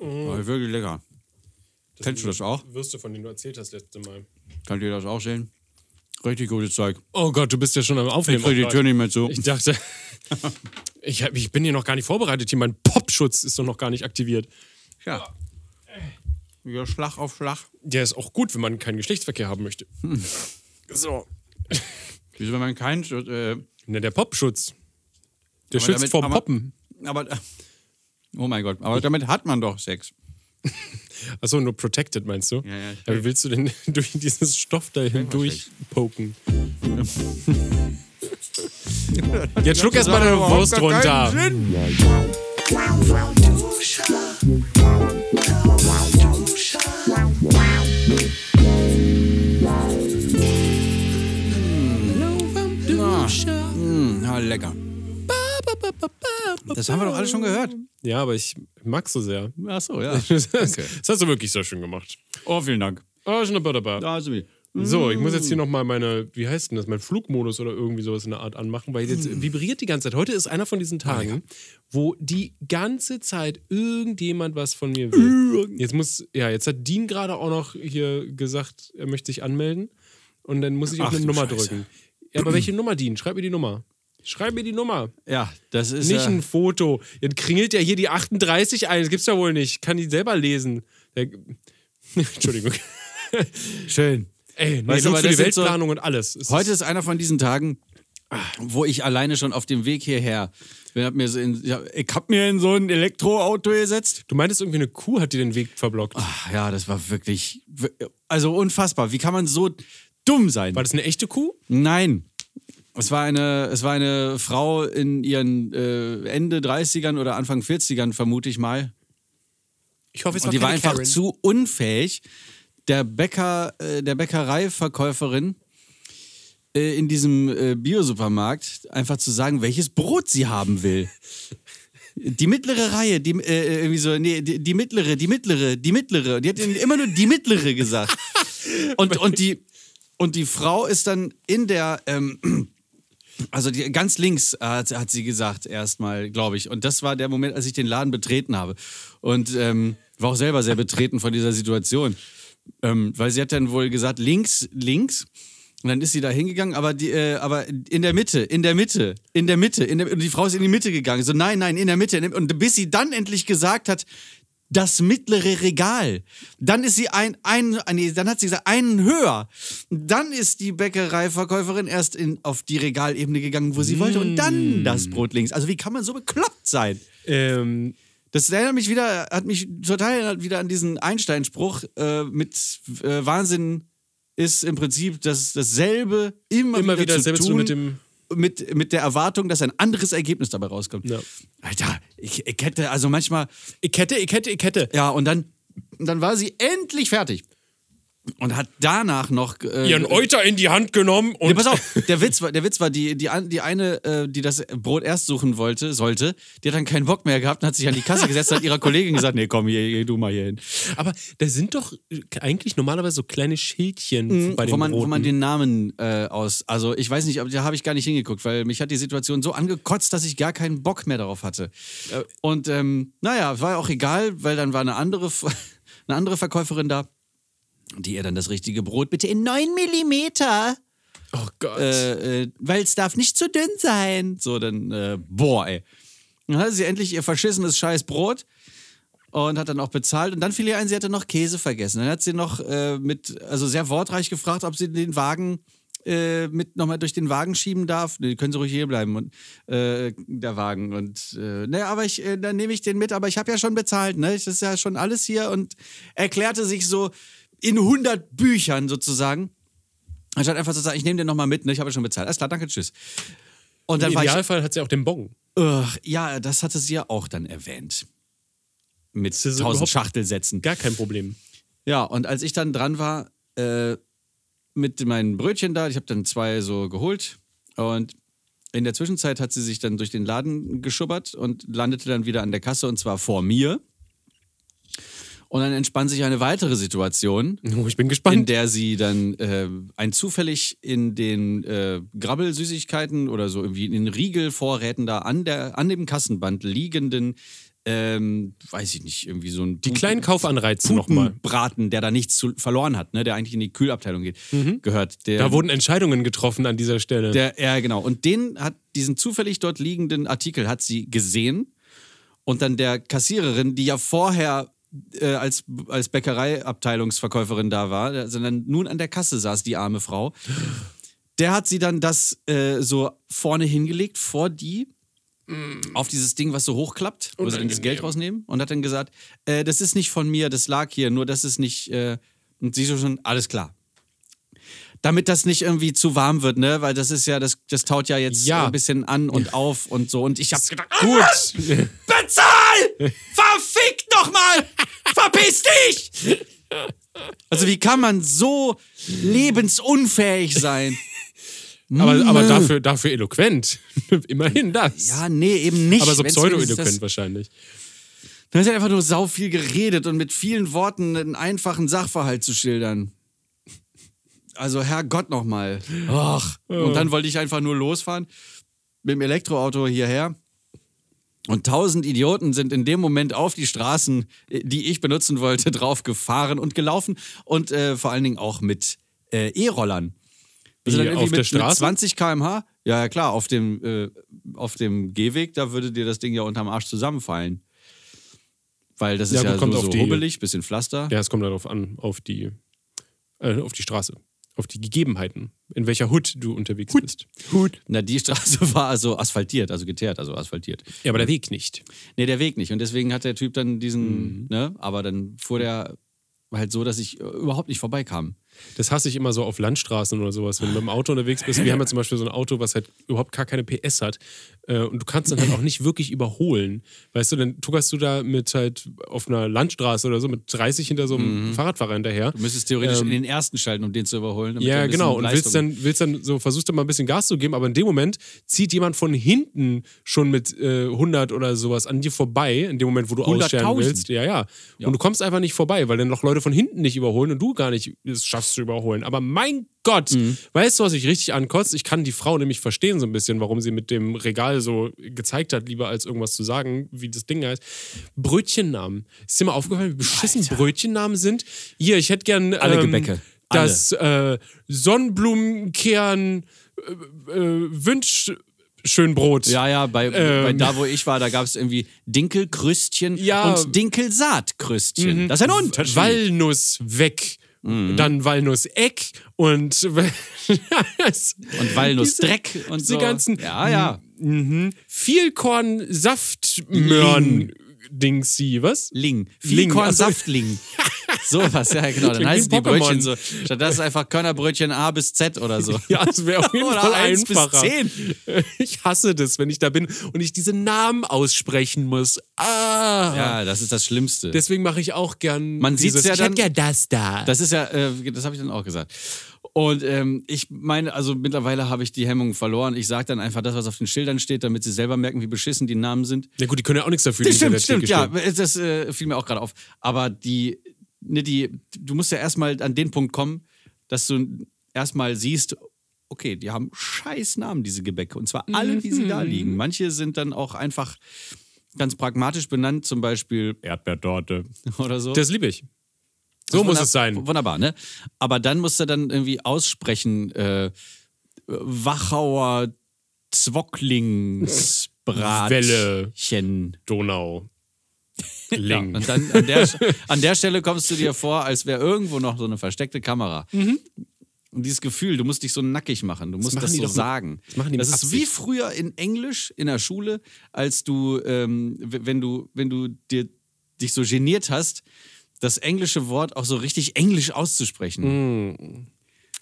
Aber wirklich lecker. Kennst du das auch? Würste, von denen du erzählt hast letzte Mal. Könnt ihr das auch sehen? Richtig gutes Zeug. Oh Gott, du bist ja schon am Ich Aufnehmen. krieg die auch Tür nicht mehr zu. Ich dachte, ich, hab, ich bin hier noch gar nicht vorbereitet. Hier mein Popschutz ist doch noch gar nicht aktiviert. Ja. Ja, Schlag auf Schlag. Der ist auch gut, wenn man keinen Geschlechtsverkehr haben möchte. Hm. So. Wieso, wenn man keinen. Äh, Ne, der Popschutz. Der schützt vor Poppen. aber. Oh mein Gott, aber damit hat man doch Sex. Achso, nur protected meinst du? Ja, ja, Aber wie willst du denn durch dieses Stoff da hindurch poken? Jetzt schluck erst mal deine Wurst runter. Ja, Das haben wir doch alle schon gehört. Ja, aber ich mag's so sehr. Ach so, ja. Das, das hast du wirklich so schön gemacht. Oh, vielen Dank. Oh, schon. So, ich muss jetzt hier nochmal meine, wie heißt denn das, mein Flugmodus oder irgendwie sowas in der Art anmachen, weil jetzt vibriert die ganze Zeit. Heute ist einer von diesen Tagen, wo die ganze Zeit irgendjemand was von mir will. Jetzt muss, ja, jetzt hat Dean gerade auch noch hier gesagt, er möchte sich anmelden und dann muss ich auf Ach eine Nummer Scheiße. drücken. Ja, aber welche Nummer, Dean? Schreib mir die Nummer. Schreib mir die Nummer. Ja, das ist. Nicht äh, ein Foto. Jetzt kringelt ja hier die 38 ein. Das gibt's ja wohl nicht. Kann die selber lesen. Der, Entschuldigung. schön. Ey, nee, Weißt du, für die sind so- Weltplanung und alles. Es Heute ist einer von diesen Tagen, wo ich alleine schon auf dem Weg hierher. Ich hab mir, so in, ja, ich hab mir in so ein Elektroauto gesetzt. Du meintest irgendwie eine Kuh hat dir den Weg verblockt. Ach, ja, das war wirklich. Also unfassbar. Wie kann man so dumm sein? War das eine echte Kuh? Nein. Es war eine, es war eine Frau in ihren äh, Ende 30ern oder Anfang 40ern, vermute ich mal. Ich hoffe, es Und die war einfach Karen. zu unfähig, der Bäcker, äh, der Bäckereiverkäuferin äh, in diesem äh, Biosupermarkt einfach zu sagen, welches Brot sie haben will. Die mittlere Reihe, die, äh, irgendwie so, nee, die, die mittlere, die mittlere, die mittlere. Die hat immer nur die mittlere gesagt. Und, und, die, und die Frau ist dann in der, ähm, also die, ganz links äh, hat, hat sie gesagt, erstmal, glaube ich. Und das war der Moment, als ich den Laden betreten habe. Und ähm, war auch selber sehr betreten von dieser Situation. Ähm, weil sie hat dann wohl gesagt, links, links. Und dann ist sie da hingegangen, aber, die, äh, aber in der Mitte, in der Mitte, in der Mitte. In der, und die Frau ist in die Mitte gegangen. So, nein, nein, in der Mitte. Und bis sie dann endlich gesagt hat, das mittlere Regal. Dann ist sie ein, ein nee, dann hat sie gesagt, einen höher. Dann ist die Bäckereiverkäuferin erst in, auf die Regalebene gegangen, wo sie wollte, und dann das Brot links. Also wie kann man so bekloppt sein? Ähm, Das erinnert mich wieder, hat mich total erinnert wieder an diesen Einstein-Spruch äh, mit äh, Wahnsinn ist im Prinzip das, dasselbe immer, immer wieder dasselbe zu tun, mit dem. Mit, mit der Erwartung, dass ein anderes Ergebnis dabei rauskommt. Ja. Alter, ich, ich hätte also manchmal, Ich hätte, ich hätte, ich hätte. ja, und dann, und dann war sie endlich fertig. Und hat danach noch. Äh, Ihren Euter in die Hand genommen und. Nee, pass auf, der Witz war, der Witz war die, die, die eine, äh, die das Brot erst suchen wollte, sollte, die hat dann keinen Bock mehr gehabt und hat sich an die Kasse gesetzt und hat ihrer Kollegin gesagt, nee, komm, hier, hier, du mal hier hin. Aber da sind doch eigentlich normalerweise so kleine Schildchen bei den Mhm, wo man, wo Broten. man den Namen äh, aus. Also ich weiß nicht, aber da habe ich gar nicht hingeguckt, weil mich hat die Situation so angekotzt, dass ich gar keinen Bock mehr darauf hatte. Und ähm, naja, war auch egal, weil dann war eine andere, eine andere Verkäuferin da, die ihr dann das richtige Brot bitte in 9 Millimeter, oh Gott. äh, äh, weil es darf nicht zu dünn sein. So, dann, äh, boah, ey. Dann hatte sie endlich ihr verschissenes scheiß Brot und hat dann auch bezahlt. Und dann fiel ihr ein, sie hatte noch Käse vergessen. Dann hat sie noch äh, mit, also sehr wortreich gefragt, ob sie den Wagen äh, mit nochmal durch den Wagen schieben darf. Nee, können Sie ruhig hier bleiben und äh, der Wagen. Und äh, ne, aber ich, äh, dann nehme ich den mit, aber ich habe ja schon bezahlt, ne? Das ist ja schon alles hier und erklärte sich so in 100 Büchern sozusagen. Anstatt einfach zu sagen, ich nehme den nochmal mit, ne? Ich habe ja schon bezahlt. Alles klar, danke, tschüss. Und dann Im ich. Idealfall hat sie auch den Bon. Ugh, ja, das hatte sie ja auch dann erwähnt. Mit tausend Schachtelsätzen. Gar kein Problem. Ja, und als ich dann dran war äh, mit meinen Brötchen da, ich habe dann zwei so geholt und in der Zwischenzeit hat sie sich dann durch den Laden geschubbert und landete dann wieder an der Kasse und zwar vor mir. Und dann entspann sich eine weitere Situation, Oh, ich bin in gespannt. der sie dann äh, ein zufällig in den äh, Grabbelsüßigkeiten oder so irgendwie in den Riegelvorräten da an, der, an dem Kassenband liegenden ähm, weiß ich nicht, irgendwie so ein Die kleinen Kaufanreize nochmal. Braten, der da nichts zu, verloren hat, ne, der eigentlich in die Kühlabteilung geht, gehört. Der, Da wurden Entscheidungen getroffen an dieser Stelle. der, ja, genau. Und den hat, diesen zufällig dort liegenden Artikel hat sie gesehen und dann der Kassiererin, die ja vorher äh, als, als Bäckereiabteilungsverkäuferin da war, sondern nun an der Kasse saß, die arme Frau, der hat sie dann das äh, so vorne hingelegt, vor die, auf dieses Ding, was so hochklappt, wo sie dann das Geld rausnehmen und hat dann gesagt, äh, das ist nicht von mir, das lag hier, nur das ist nicht, äh, und sie so schon, alles klar. Damit das nicht irgendwie zu warm wird, ne? Weil das ist ja, das, das taut ja jetzt Ja. ein bisschen an und auf und so. Und ich hab's gedacht, Gut. bezahl! Verfick doch mal! Verpiss dich! Also wie kann man so lebensunfähig sein? aber aber dafür, dafür eloquent. Immerhin das. Ja, nee, eben nicht. aber so pseudo-eloquent wahrscheinlich. Dann ist ja einfach nur sau viel geredet und mit vielen Worten einen einfachen Sachverhalt zu schildern. Also Herrgott nochmal. Ach. Und dann wollte ich einfach nur losfahren mit dem Elektroauto hierher. Und tausend Idioten sind in dem Moment auf die Straßen, äh, die ich benutzen wollte, drauf gefahren und gelaufen. Und äh, vor allen Dingen auch mit äh, E-Rollern. Also dann auf der mit, mit Straße? 20 km/h? Ja, ja, klar, auf dem, äh, auf dem Gehweg, da würde dir das Ding ja unterm Arsch zusammenfallen. Weil das ist Ja, ja, so, auf so die- hubbelig, bisschen Pflaster. Ja, es kommt darauf an, auf die, äh, auf die Straße, auf die Gegebenheiten, in welcher Hut du unterwegs bist. Hut. Na, die Straße war also asphaltiert, also geteert, also asphaltiert. Ja, aber der Weg nicht. Nee, der Weg nicht. Und deswegen hat der Typ dann diesen, Mhm. ne, aber dann fuhr der halt so, dass ich äh, überhaupt nicht vorbeikam. Das hasse ich immer so auf Landstraßen oder sowas, wenn du mit dem Auto unterwegs bist. Wir haben ja zum Beispiel so ein Auto, was halt überhaupt gar keine PS hat. Äh, Und du kannst dann halt auch nicht wirklich überholen. Weißt du, dann tuckerst du da mit halt auf einer Landstraße oder so mit 30 hinter so einem Fahrradfahrer hinterher. Mhm. Du müsstest theoretisch Ähm, in den ersten schalten, um den zu überholen. Ja, genau. Und willst dann, willst dann so, versuchst dann mal ein bisschen Gas zu geben, aber in dem Moment zieht jemand von hinten schon mit äh, 100 oder sowas an dir vorbei, in dem Moment, wo du 100.000? ausstellen willst. Ja, ja, Und du kommst einfach nicht vorbei, weil dann noch Leute von hinten nicht überholen und du gar nicht es schaffst zu überholen. Aber mein Gott, Mhm. weißt du, was ich richtig ankotzt? Ich kann die Frau nämlich verstehen so ein bisschen, warum sie mit dem Regal so gezeigt hat, lieber als irgendwas zu sagen, wie das Ding heißt. Brötchennamen. Ist dir mal aufgefallen, wie beschissen Brötchennamen sind? Hier, ich hätte gern Alle ähm, Gebäcke. Alle. das äh, Sonnenblumenkern äh, äh, Wünschschönbrot. Ja, ja, bei, bei Ähm. da, wo ich war, da gab es irgendwie Dinkelkrüstchen Ja. und Dinkelsaatkrüstchen. Das ist ein Unterschied. Walnuss weg. Mhm. Dann Walnusseck und, und Walnussdreck und die so. ganzen Ja, ja. mhm. Vielkorn Saftmöhren Dingsi, was? Ling. Ling, Vielkornsaftling. Sowas, ja, genau. Dann heißen die Brötchen so. Statt das ist einfach Körnerbrötchen A bis Z oder so. Ja, es wäre auf jeden Oder Fall eins bis einfacher. zehn. Ich hasse das, wenn ich da bin und ich diese Namen aussprechen muss. Ah. Ja, das ist das Schlimmste. Deswegen mache ich auch gern. Man dieses, ja ich hätte dann- gern das da. Das ist ja, äh, das habe ich dann auch gesagt. Und ähm, ich meine, also mittlerweile habe ich die Hemmung verloren. Ich sage dann einfach das, was auf den Schildern steht, damit sie selber merken, wie beschissen die Namen sind. ja gut, die können ja auch nichts dafür. Das die stimmt, stimmt, ja. Das äh, fiel mir auch gerade auf. Aber die, ne, die, du musst ja erstmal an den Punkt kommen, dass du erstmal siehst, okay, die haben scheiß Namen, diese Gebäcke. Und zwar alle, wie sie da Mhm. liegen. Manche sind dann auch einfach ganz pragmatisch benannt, zum Beispiel Erdbeertorte oder so. Das liebe ich. So Das muss es sein. Wunderbar, ne? Aber dann musst du dann irgendwie aussprechen, äh, Wachauer Zwocklingsbratchen. Donau. Ja, Ling. und dann an der, an der Stelle kommst du dir vor, als wäre irgendwo noch so eine versteckte Kamera. Und dieses Gefühl, du musst dich so nackig machen, du musst das, die so doch mit- sagen. das das ist Absicht. wie früher in Englisch in der Schule, als du, ähm, wenn du, wenn du dir, dich so geniert hast, das englische Wort auch so richtig englisch auszusprechen.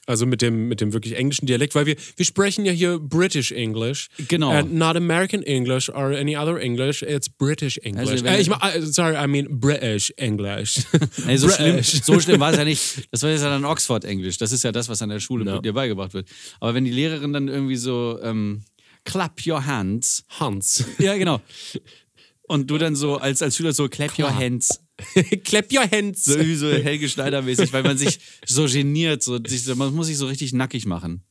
Also mit dem, mit dem wirklich englischen Dialekt, weil wir, wir sprechen ja hier British English. Genau. And not American English or any other English, it's British English. Also äh, ich ma- äh, sorry, I mean British English. Nee, so, schlimm, British. so schlimm war es ja nicht. Das war jetzt ja dann Oxford-Englisch. Das ist ja das, was an der Schule Ja. dir beigebracht wird. Aber wenn die Lehrerin dann irgendwie so, ähm, clap your hands. Hans. Ja, genau. Und du dann so als, als Schüler so, clap your Klar. hands. Clap your hands. So so Helge Schneider-mäßig, weil man sich so geniert. So- man muss sich so richtig nackig machen.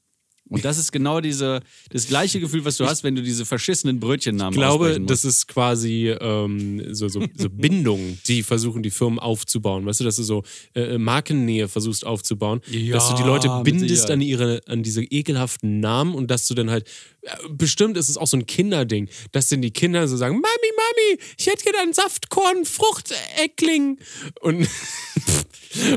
Und das ist genau diese, das gleiche Gefühl, was du hast, wenn du diese verschissenen Brötchennamen Ich glaube, das ist quasi ähm, so, so, so Bindungen, die versuchen, die Firmen aufzubauen. Weißt du, dass du so äh, Markennähe versuchst aufzubauen, dass du die Leute bindest an ihre, an diese ekelhaften Namen und dass du dann halt, äh, bestimmt ist es auch so ein Kinderding, dass dann die Kinder so sagen, Mami, Mami, ich hätte gerne einen Saftkorn, Fruchteckling. Und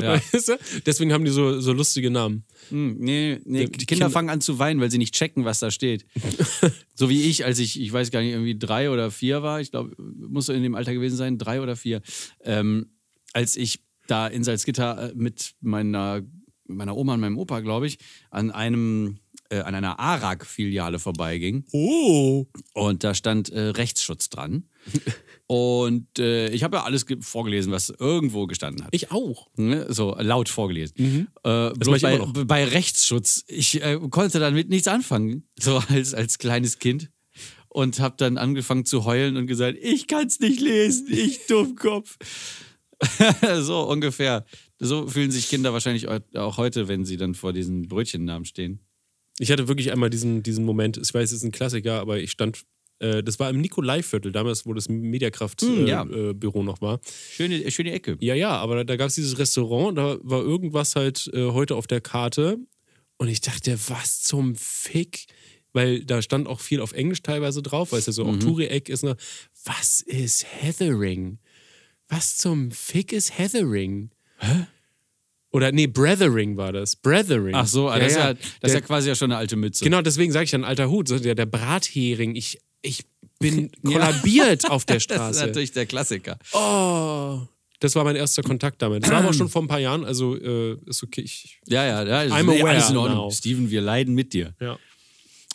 Ja. weißt du? deswegen haben die so, so lustige Namen. Hm, nee, nee, Die Kinder Kinder- fangen an zu weinen, weil sie nicht checken, was da steht. so wie ich, als ich, ich weiß gar nicht, irgendwie drei oder vier war, ich glaube, muss so in dem Alter gewesen sein, drei oder vier, ähm, als ich da in Salzgitter äh, mit meiner, meiner Oma und meinem Opa, glaube ich, an einem äh, an einer ARAG-Filiale vorbeiging Oh. und da stand äh, Rechtsschutz dran. Und äh, ich habe ja alles ge- vorgelesen, was irgendwo gestanden hat. Ich auch. Ne, so laut vorgelesen. Äh, mach bloß bei, bei Rechtsschutz. Ich äh, konnte damit nichts anfangen, so als, als kleines Kind. Und habe dann angefangen zu heulen und gesagt, ich kann es nicht lesen, ich Dummkopf. so ungefähr. So fühlen sich Kinder wahrscheinlich auch heute, wenn sie dann vor diesen Brötchennamen stehen. Ich hatte wirklich einmal diesen, diesen Moment, ich weiß, es ist ein Klassiker, aber ich stand, äh, das war im Nikolai-Viertel, damals, wo das Mediakraft-Büro Hm, äh, ja. äh, Büro noch war. Schöne, schöne Ecke. Ja, ja, aber da gab es dieses Restaurant, da war irgendwas halt äh, heute auf der Karte und ich dachte, was zum Fick? Weil da stand auch viel auf Englisch teilweise drauf, weil es ja so Mhm. auch Touri-Eck ist. Ne? Was ist Heathering? Was zum Fick ist Heathering? Hä? Oder nee, Brethering war das. Brethering. Ach so, das, Ist, ja, das ist Der- ja quasi ja schon eine alte Mütze. Genau, deswegen sage ich ja ein alter Hut, so der, der Brathering. Ich, ich bin kollabiert auf der Das ist Straße. natürlich der Klassiker. oh, das war mein erster Kontakt damit. Das war aber schon vor ein paar Jahren, also äh, ist okay. Ich, Ja, ja, ja. I'm aware alles in Ordnung. now. Steven, wir leiden mit dir. ja.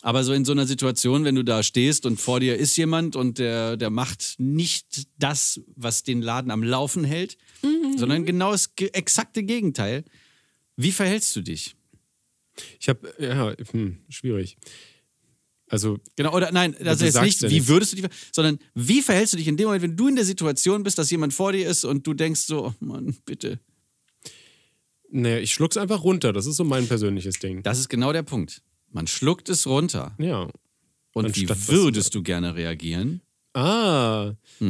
Aber so in so einer Situation, wenn du da stehst und vor dir ist jemand und der, der macht nicht das, was den Laden am Laufen hält, sondern genau das exakte Gegenteil. Wie verhältst du dich? Ich habe, ja, hm, schwierig. Also, Genau, oder nein, also jetzt nicht, ja wie würdest du dich, sondern wie verhältst du dich in dem Moment, wenn du in der Situation bist, dass jemand vor dir ist und du denkst so, oh Mann, bitte. naja, ich schluck's einfach runter. Das ist so mein persönliches Ding. Das ist genau der Punkt. Man schluckt es runter. Ja. Und Anstatt wie würdest du gerne reagieren? Ah. Mhm.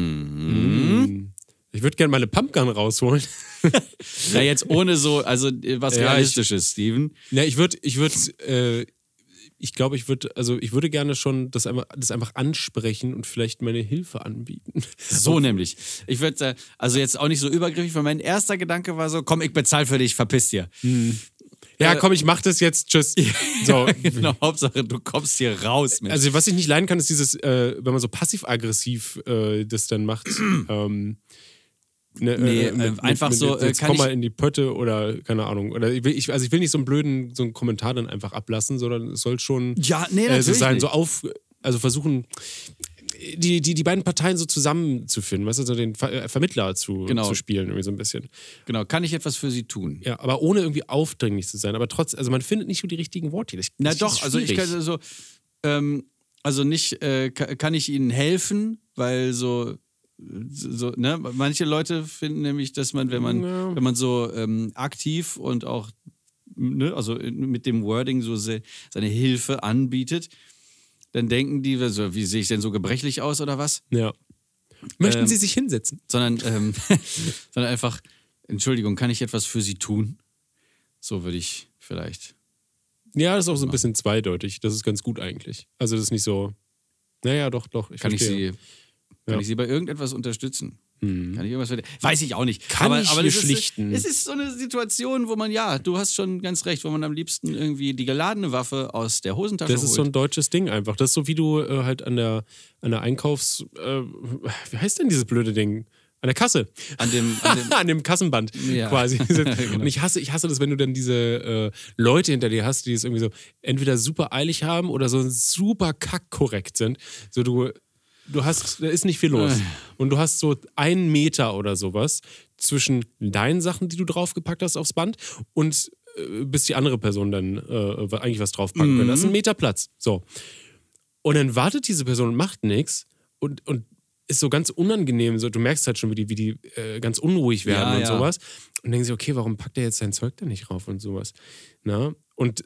Hm. Ich würde gerne meine Pumpgun rausholen. Ja, jetzt ohne so, also äh, was Ja, ich- Realistisches, Steven. Na, ich würde, ich würde, äh, ich glaube, ich würde, also ich würde gerne schon das einfach, das einfach ansprechen und vielleicht meine Hilfe anbieten. So nämlich. Ich würde, äh, also jetzt auch nicht so übergriffig, weil mein erster Gedanke war so, komm, ich bezahl für dich, verpiss dir. Ja, Äh, komm, ich mach das jetzt. Tschüss. So. genau, Hauptsache, du kommst hier raus. Mensch. Also, was ich nicht leiden kann, ist dieses, äh, wenn man so passiv-aggressiv äh, das dann macht. ähm, ne, Nee, äh, einfach so, äh, Jetzt komm mal in die Pötte oder keine Ahnung. Oder ich will, ich, also, ich will nicht so einen blöden so einen Kommentar dann einfach ablassen, sondern es soll schon Ja, nee, äh, so natürlich sein, nicht. so auf, also versuchen. Die, die, die beiden Parteien so zusammenzuführen, weißt du, so den Ver äh, Vermittler zu, Genau. zu spielen, irgendwie so ein bisschen. genau, kann ich etwas für sie tun? Ja, aber ohne irgendwie aufdringlich zu sein. Aber trotz, also man findet nicht so die richtigen Worte. Das, Na das doch, also ich kann so, ähm, also nicht, äh, ka- kann ich ihnen helfen, weil so, so, ne, manche Leute finden nämlich, dass man, wenn man, Ja. wenn man so ähm, aktiv und auch, ne, also mit dem Wording so se seine Hilfe anbietet, dann denken die, so, wie sehe ich denn so gebrechlich aus oder was? Ja. Möchten Ähm, Sie sich hinsetzen? Sondern, ähm, sondern einfach, Entschuldigung, kann ich etwas für sie tun? So würde ich vielleicht. Ja, das ist auch so ein bisschen zweideutig. Das ist ganz gut eigentlich. Also das ist nicht so. Naja, doch, doch. Ich Kann ich verstehe. sie, kann Ja. ich sie bei irgendetwas unterstützen? Hm. Kann ich irgendwas Weiß ich auch nicht. Kann aber, ich aber das schlichten? Ist, es ist so eine Situation, wo man, ja, du hast schon ganz recht, wo man am liebsten irgendwie die geladene Waffe aus der Hosentasche Das ist so holt. ein deutsches Ding einfach. Das ist so wie du äh, halt an der, an der Einkaufs. Äh, wie heißt denn dieses blöde Ding? An der Kasse. an dem, an dem an dem Kassenband Ja. quasi. Genau. Und ich hasse, ich hasse das, wenn du dann diese äh, Leute hinter dir hast, die es irgendwie so entweder super eilig haben oder so super kackkorrekt sind. So du, du hast, da ist nicht viel los. Und du hast so einen Meter oder sowas zwischen deinen Sachen, die du draufgepackt hast aufs Band und äh, bis die andere Person dann äh, eigentlich was draufpacken könnte. Das ist ein Meter Platz. So. Und dann wartet diese Person und macht nichts und, und ist so ganz unangenehm. So, du merkst halt schon, wie die, wie die äh, ganz unruhig werden Ja, und ja. sowas. Und denken sie, okay, warum packt er jetzt sein Zeug da nicht rauf und sowas? Na? Und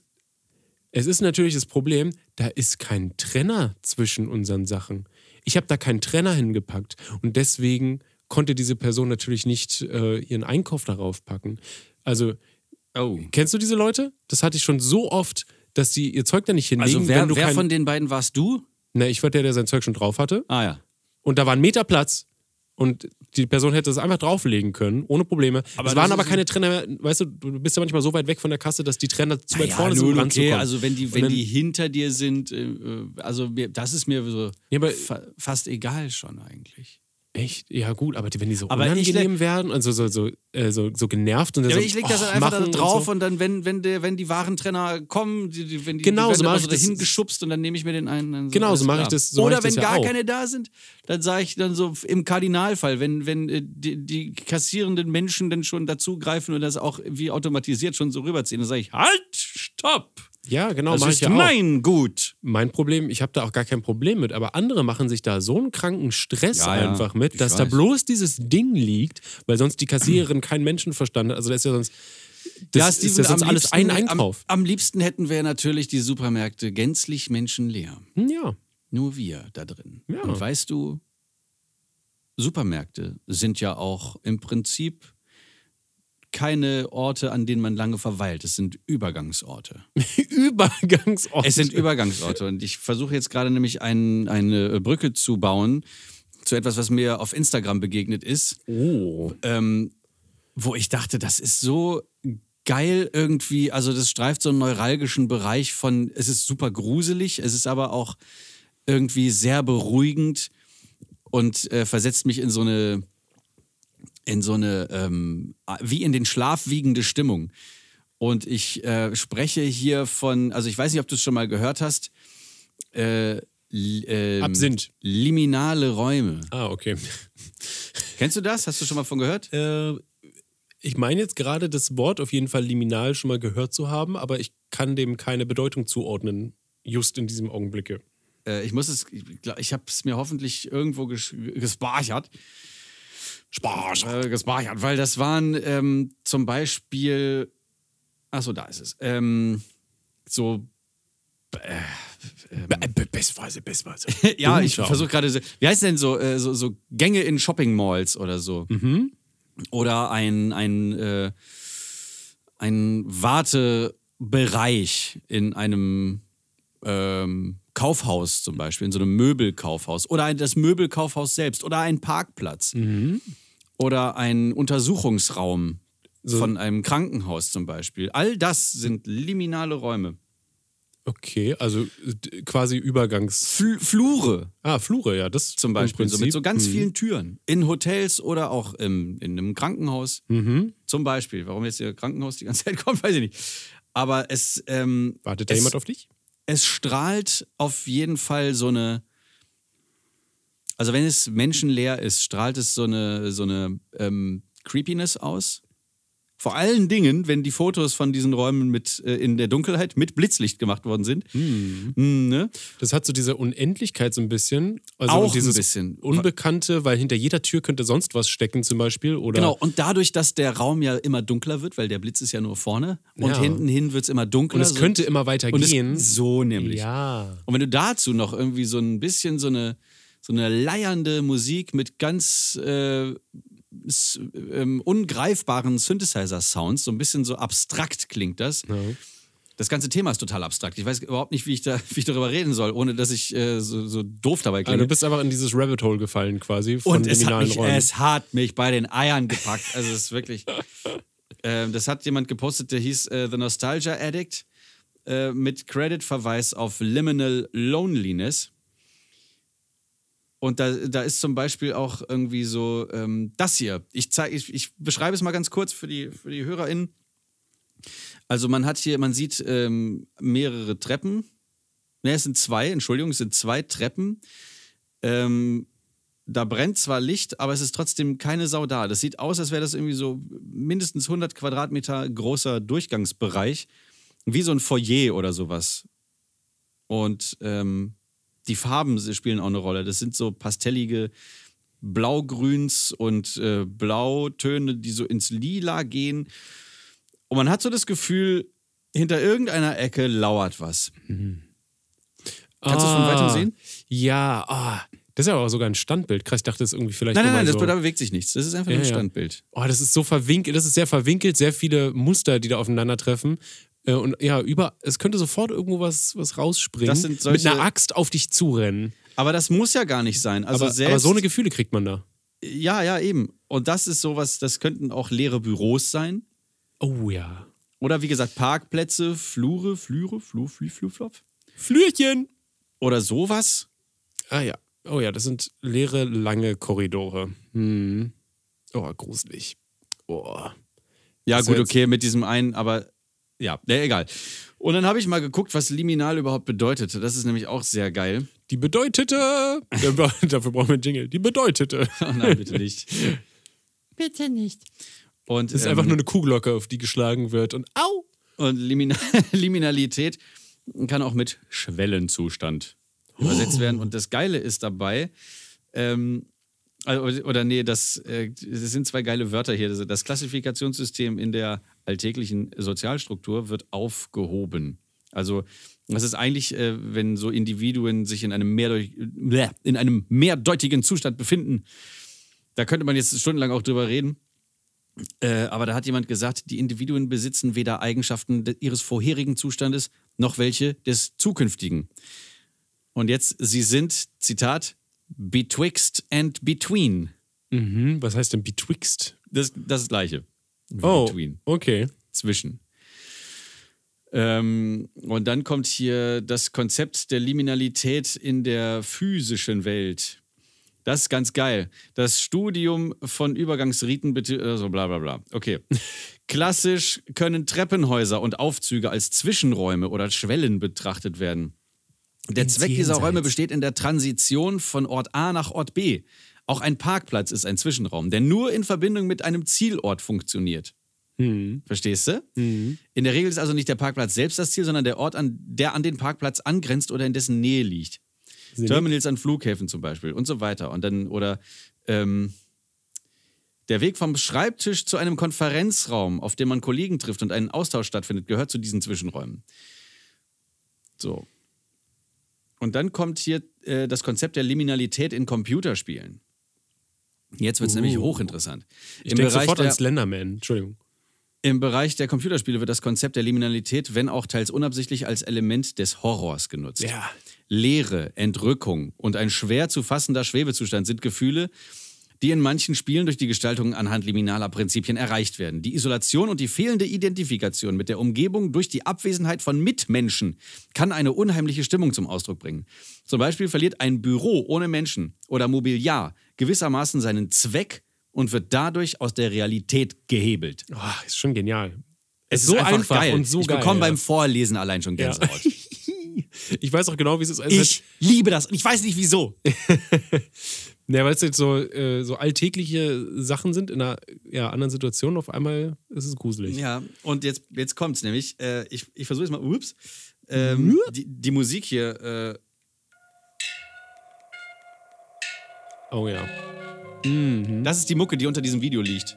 Es ist natürlich das Problem, da ist kein Trenner zwischen unseren Sachen. Ich habe da keinen Trenner hingepackt und deswegen konnte diese Person natürlich nicht äh, ihren Einkauf darauf packen. Also, Oh. kennst du diese Leute? Das hatte ich schon so oft, dass die ihr Zeug da nicht hinlegen, Also wer, wenn du wer kein... von den beiden warst du? Ne, ich war der, der sein Zeug schon drauf hatte. Ah ja. Und da war ein Meter Platz. Und die Person hätte es einfach drauflegen können, ohne Probleme. Aber es waren aber ein- keine Trenner, weißt du, du bist ja manchmal so weit weg von der Kasse, dass die Trenner zu weit ja, vorne sind, um okay, also wenn die, wenn dann- die hinter dir sind, äh, also das ist mir so Ja, fast egal schon eigentlich. Echt? Ja, gut, aber die, wenn die so Aber unangenehm werden und so, so, so, äh, so, so genervt und dann Ja, so, ich leg das "Och, dann einfach da drauf und und, so. dann, wenn, wenn, der, wenn die Warentrenner kommen, die, die, wenn die, Genau, die so immer ich das. dahin geschubst und dann nehme ich mir den einen. Genau, so mach klar. ich das- so Oder ich das wenn ja gar auch. keine da sind, dann sage ich dann so im Kardinalfall, wenn, wenn äh, die, die kassierenden Menschen dann schon dazugreifen und das auch wie automatisiert schon so rüberziehen, dann sage ich, halt, stopp! Ja, genau, Das ist ja auch. mein Gut. Mein Problem, ich habe da auch gar kein Problem mit, aber andere machen sich da so einen kranken Stress Ja, ja, einfach mit, ich dass da weiß. bloß dieses Ding liegt, weil sonst die Kassiererin keinen Menschenverstand hat. Also das ist ja sonst, das Steven, ist ja sonst alles ein liebsten- Einkauf. Am, am liebsten hätten wir natürlich die Supermärkte gänzlich menschenleer. Hm, ja. Nur wir da drin. Ja. Und weißt du, Supermärkte sind ja auch im Prinzip keine Orte, an denen man lange verweilt. Es sind Übergangsorte. Übergangsort. Es sind Übergangsorte. Und ich versuche jetzt gerade nämlich ein, eine Brücke zu bauen zu etwas, was mir auf Instagram begegnet ist. Oh. ähm, wo ich dachte, das ist so geil irgendwie. Also, das streift so einen neuralgischen Bereich von, es ist super gruselig, es ist aber auch irgendwie sehr beruhigend und äh, versetzt mich in so eine, in so eine, ähm, wie in den Schlaf wiegende Stimmung. Und ich äh, spreche hier von, also ich weiß nicht, ob du es schon mal gehört hast, äh, ähm, Absinth. Liminale Räume. Ah, okay. Kennst du das? Hast du schon mal von gehört? Äh, ich meine jetzt gerade das Wort auf jeden Fall liminal schon mal gehört zu haben, aber ich kann dem keine Bedeutung zuordnen, just in diesem Augenblicke. Äh, ich muss es, ich, ich habe es mir hoffentlich irgendwo ges gespeichert. Speichert. Äh, gespeichert, weil das waren ähm, zum Beispiel, achso, da ist es, ähm, so, Bestweise, bestweise. ja, ich versuche gerade, so- wie heißt denn so, äh, so, so Gänge in Shopping Malls oder so. Mhm. Oder ein, ein, äh, ein Wartebereich in einem ähm, Kaufhaus zum Beispiel, in so einem Möbelkaufhaus. Oder das Möbelkaufhaus selbst. Oder ein Parkplatz. Mhm. Oder ein Untersuchungsraum So. von einem Krankenhaus zum Beispiel. All das sind liminale Räume. Okay, also quasi Übergangs. Fl Flure Ah, Flure, ja, das zum Beispiel. So mit so ganz Mhm. vielen Türen. In Hotels oder auch im, in einem Krankenhaus. Mhm. Zum Beispiel. Warum jetzt hier Krankenhaus die ganze Zeit kommt, weiß ich nicht. Aber es, ähm, Wartet da es, jemand auf dich? Es strahlt auf jeden Fall so eine. Also, wenn es menschenleer ist, strahlt es so eine, so eine ähm, Creepiness aus. Vor allen Dingen, wenn die Fotos von diesen Räumen mit äh, in der Dunkelheit mit Blitzlicht gemacht worden sind. Mhm. Mm, ne? Das hat so diese Unendlichkeit so ein bisschen. Also Auch ein dieses bisschen. Unbekannte, weil hinter jeder Tür könnte sonst was stecken zum Beispiel. Oder Genau, und dadurch, dass der Raum ja immer dunkler wird, weil der Blitz ist ja nur vorne und Ja. hinten hin wird es immer dunkler. Und es so- könnte immer weiter gehen. So nämlich. Ja. Und wenn du dazu noch irgendwie so ein bisschen so eine, so eine leiernde Musik mit ganz äh, ähm, ungreifbaren Synthesizer-Sounds, so ein bisschen so abstrakt klingt das. Das ganze Thema ist total abstrakt. Ich weiß überhaupt nicht, wie ich, da, wie ich darüber reden soll, ohne dass ich äh, so, so doof dabei Also klinge. du bist einfach in dieses Rabbit Hole gefallen quasi von Und es hat, mich, Räumen. es hat mich bei den Eiern gepackt. Also es ist wirklich. ähm, das hat jemand gepostet, der hieß äh, The Nostalgia Addict äh, mit Credit-Verweis auf Liminal Loneliness. Und da, da ist zum Beispiel auch irgendwie so ähm, das hier. Ich, zeig, ich, ich beschreibe es mal ganz kurz für die, für die HörerInnen. Also man hat hier, man sieht ähm, mehrere Treppen. Ne, es sind zwei, Entschuldigung, es sind zwei Treppen. Ähm, da brennt zwar Licht, aber es ist trotzdem keine Sau da. Das sieht aus, als wäre das irgendwie so mindestens 100 Quadratmeter großer Durchgangsbereich, wie so ein Foyer oder sowas. Und ähm, die Farben spielen auch eine Rolle. Das sind so pastellige Blaugrüns und äh, Blautöne, die so ins Lila gehen. Und man hat so das Gefühl, hinter irgendeiner Ecke lauert was. Mhm. Kannst du es von weitem sehen? Ja, ah, das ist ja auch sogar ein Standbild. Krass, ich dachte, das ist irgendwie vielleicht. Nein, nein, nein, das, so. da bewegt sich nichts. Das ist einfach Ja, ein ja. Standbild. Oh, das ist so verwinkelt, das ist sehr verwinkelt, sehr viele Muster, die da aufeinandertreffen. Äh, Und ja, über, es könnte sofort irgendwo was, was rausspringen. Das sind mit solche- einer Axt auf dich zurennen. Aber das muss ja gar nicht sein. Also aber, selbst, aber so eine Gefühle kriegt man da. Ja, ja, eben. Und das ist sowas, das könnten auch leere Büros sein. Oh ja. Oder wie gesagt, Parkplätze, Flure, Flüre, Flu, Flü, Flu, Flop. Flürchen. Oder sowas. Ah ja. Oh ja, das sind leere, lange Korridore. Hm. Oh, gruselig. Oh. Ja, Das gut, okay, mit diesem einen, aber ja, ja egal. Und dann habe ich mal geguckt, was liminal überhaupt bedeutete. Das ist nämlich auch sehr geil. Die bedeutete. Dafür brauchen wir einen Jingle. Die bedeutete. Oh nein, bitte nicht. Bitte nicht. Und, Das ist ähm, einfach nur eine Kuhglocke, auf die geschlagen wird. Und au! Und Limin Liminalität kann auch mit Schwellenzustand übersetzt werden. Und das Geile ist dabei, ähm, also, oder nee, das, äh, das sind zwei geile Wörter hier. Das- Das Klassifikationssystem in der alltäglichen Sozialstruktur wird aufgehoben. Also das ist eigentlich, äh, wenn so Individuen sich in einem, Bleh, in einem mehrdeutigen Zustand befinden. Da könnte man jetzt stundenlang auch drüber reden. Äh, aber da hat jemand gesagt, die Individuen besitzen weder Eigenschaften ihres vorherigen Zustandes noch welche des zukünftigen. Und jetzt, sie sind, Zitat, betwixt and between. Mhm. Was heißt denn betwixt? Das, das Gleiche. Wie Oh, Between. okay. Zwischen. Ähm, und dann kommt hier das Konzept der Liminalität in der physischen Welt. Das ist ganz geil. Das Studium von Übergangsriten, also bla bla bla. Okay. Klassisch können Treppenhäuser und Aufzüge als Zwischenräume oder Schwellen betrachtet werden. Der Zweck dieser. Räume besteht in der Transition von Ort A nach Ort B. Auch ein Parkplatz ist ein Zwischenraum, der nur in Verbindung mit einem Zielort funktioniert. Mhm. Verstehst du? In der Regel ist also nicht der Parkplatz selbst das Ziel, sondern der Ort, an, der an den Parkplatz angrenzt oder in dessen Nähe liegt. Terminals an Flughäfen zum Beispiel und so weiter. Und dann, oder ähm, der Weg vom Schreibtisch zu einem Konferenzraum, auf dem man Kollegen trifft und einen Austausch stattfindet, gehört zu diesen Zwischenräumen. So. Und dann kommt hier äh, das Konzept der Liminalität in Computerspielen. Jetzt wird es nämlich hochinteressant. Ich denke sofort an Slenderman. Entschuldigung. Im Bereich der Computerspiele wird das Konzept der Liminalität, wenn auch teils unabsichtlich, als Element des Horrors genutzt. Ja. Leere, Entrückung und ein schwer zu fassender Schwebezustand sind Gefühle, die in manchen Spielen durch die Gestaltung anhand liminaler Prinzipien erreicht werden. Die Isolation und die fehlende Identifikation mit der Umgebung durch die Abwesenheit von Mitmenschen kann eine unheimliche Stimmung zum Ausdruck bringen. Zum Beispiel verliert ein Büro ohne Menschen oder Mobiliar gewissermaßen seinen Zweck und wird dadurch aus der Realität gehebelt. Oh, ist schon genial. Es so ist einfach, einfach geil. und so ich geil. bekomme ja. beim Vorlesen allein schon Ja. Gänsehaut. Ich weiß auch genau, wie es ist. als Ich liebe das und ich weiß nicht wieso. Ja, weil es jetzt so, äh, so alltägliche Sachen sind in einer ja, anderen Situation. Auf einmal ist es gruselig. Ja, und jetzt, jetzt kommt's nämlich. Äh, ich ich versuche es mal. Ups. Ähm, die, die Musik hier. Äh, Oh ja. das ist die Mucke, die unter diesem Video liegt.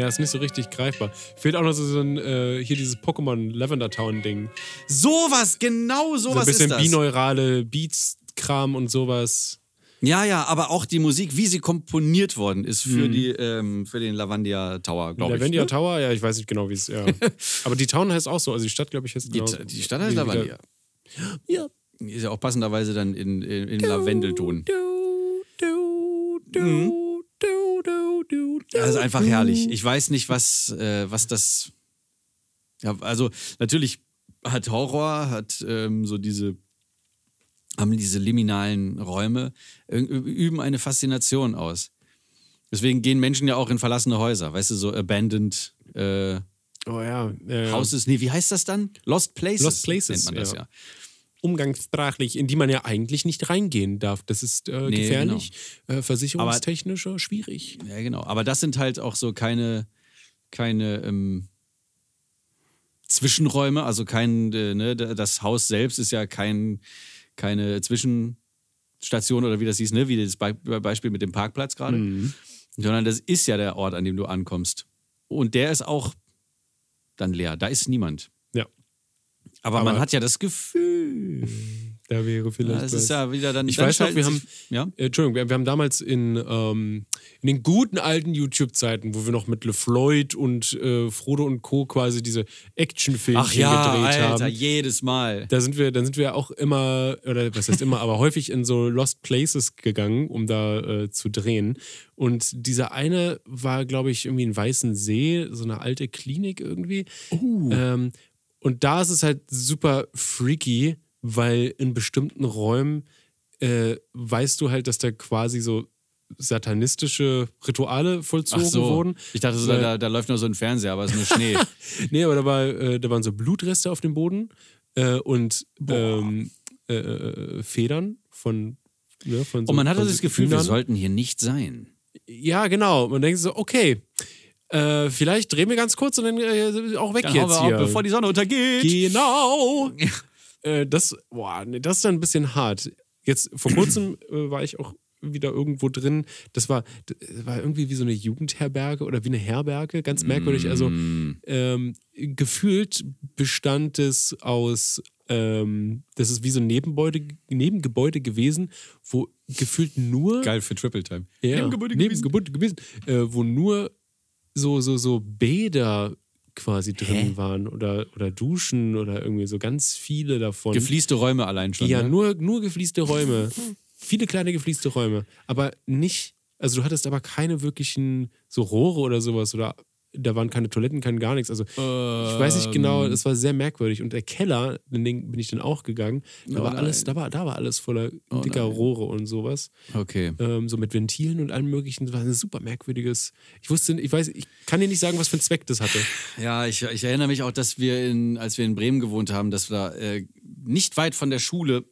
Ja, ist nicht so richtig greifbar. Fehlt auch noch so, so ein, äh, hier dieses Pokémon Lavender Town Ding. Sowas, genau So sowas ein bisschen ist das. bineurale Beats-Kram und sowas. Ja, ja, aber auch die Musik, wie sie komponiert worden ist für, Mhm. die, ähm, für den Lavandia Tower, glaube ich. Lavendia ne? Tower, ja, ich weiß nicht genau, wie es. Ja. Aber die Town heißt auch so. Also die Stadt, glaube ich, heißt Die, genau. die Stadt heißt Lavandia. Ja. Ist ja auch passenderweise dann in, in, in Lavendelton. Du, du, du, du, du, du, Ja, das ist einfach herrlich. Ich weiß nicht, was, äh, was das. Ja, also, natürlich hat Horror, hat ähm, so diese. haben diese liminalen Räume, äh, üben eine Faszination aus. Deswegen gehen Menschen ja auch in verlassene Häuser, weißt du, so abandoned äh, Oh ja. ja. Houses. Nee, wie heißt das dann? Lost Places. Lost Places, nennt man das ja. ja. Umgangssprachlich, in die man ja eigentlich nicht reingehen darf. Das ist äh, Nee, gefährlich, äh, versicherungstechnisch äh, schwierig. Ja, genau. Aber das sind halt auch so keine, keine ähm, Zwischenräume, also kein, äh, ne, das Haus selbst ist ja kein, keine Zwischenstation oder wie das hieß, ne, wie das Be Beispiel mit dem Parkplatz gerade, sondern das ist ja der Ort, an dem du ankommst. und der ist auch dann leer. Da ist niemand. Aber, Aber- man hat ja das Gefühl. Da wäre vielleicht. Das ist ja wieder dann. Ich dann weiß noch, wir haben, Ja? äh, Entschuldigung, wir, wir haben damals in, ähm, in den guten alten YouTube-Zeiten, wo wir noch mit LeFloid und äh, Frodo und Co. quasi diese Actionfilme Ach ja, gedreht Alter, haben. jedes Mal. Da sind wir, dann sind wir auch immer, oder was heißt immer, aber häufig in so Lost Places gegangen, um da äh, zu drehen. Und dieser eine war, glaube ich, irgendwie in Weißen See, so eine alte Klinik irgendwie. Ähm, und da ist es halt super freaky, weil in bestimmten Räumen äh, weißt du halt, dass da quasi so satanistische Rituale Ach vollzogen so. wurden. Ich dachte, so, da, da, da läuft nur so ein Fernseher, aber es ist nur Schnee. Nee, aber da, war, äh, da waren so Blutreste auf dem Boden äh, und ähm, äh, äh, Federn von, ne, von so Und man hatte von das Gefühl, wir Hühnern. sollten hier nicht sein. Ja, genau. Man denkt so, okay, äh, vielleicht drehen wir ganz kurz und dann äh, auch weg Dann jetzt wir hier. ab, bevor die Sonne untergeht. Genau. äh, das, boah, nee, das ist dann ein bisschen hart. Jetzt vor kurzem äh, war ich auch wieder irgendwo drin. Das war, das war irgendwie wie so eine Jugendherberge oder wie eine Herberge, ganz merkwürdig. Also Mm. ähm, gefühlt bestand es aus, ähm, das ist wie so ein Nebengebäude, Nebengebäude gewesen, wo gefühlt nur Geil für Triple Time. ja, Nebengebäude gewesen. Nebengebäude gewesen, äh, wo nur so, so, so Bäder quasi drin waren oder, oder Duschen oder irgendwie so ganz viele davon. Gefließte Räume allein schon. ja, ne? nur, nur gefließte Räume. viele kleine gefließte Räume. Aber nicht, also du hattest aber keine wirklichen so Rohre oder sowas oder da waren keine Toiletten, kein gar nichts. Also ich weiß nicht genau, Ähm. es war sehr merkwürdig. Und der Keller, in den bin ich dann auch gegangen, da Oh war alles, nein. da war, da war alles voller Oh dicker nein. Rohre und sowas Okay. ähm, so mit Ventilen und allem möglichen. Das war ein super merkwürdiges. Ich wusste, ich weiß, ich kann dir nicht sagen, was für einen Zweck das hatte. Ja, ich, ich erinnere mich auch, dass wir, in, als wir in Bremen gewohnt haben, dass wir da äh, nicht weit von der Schule,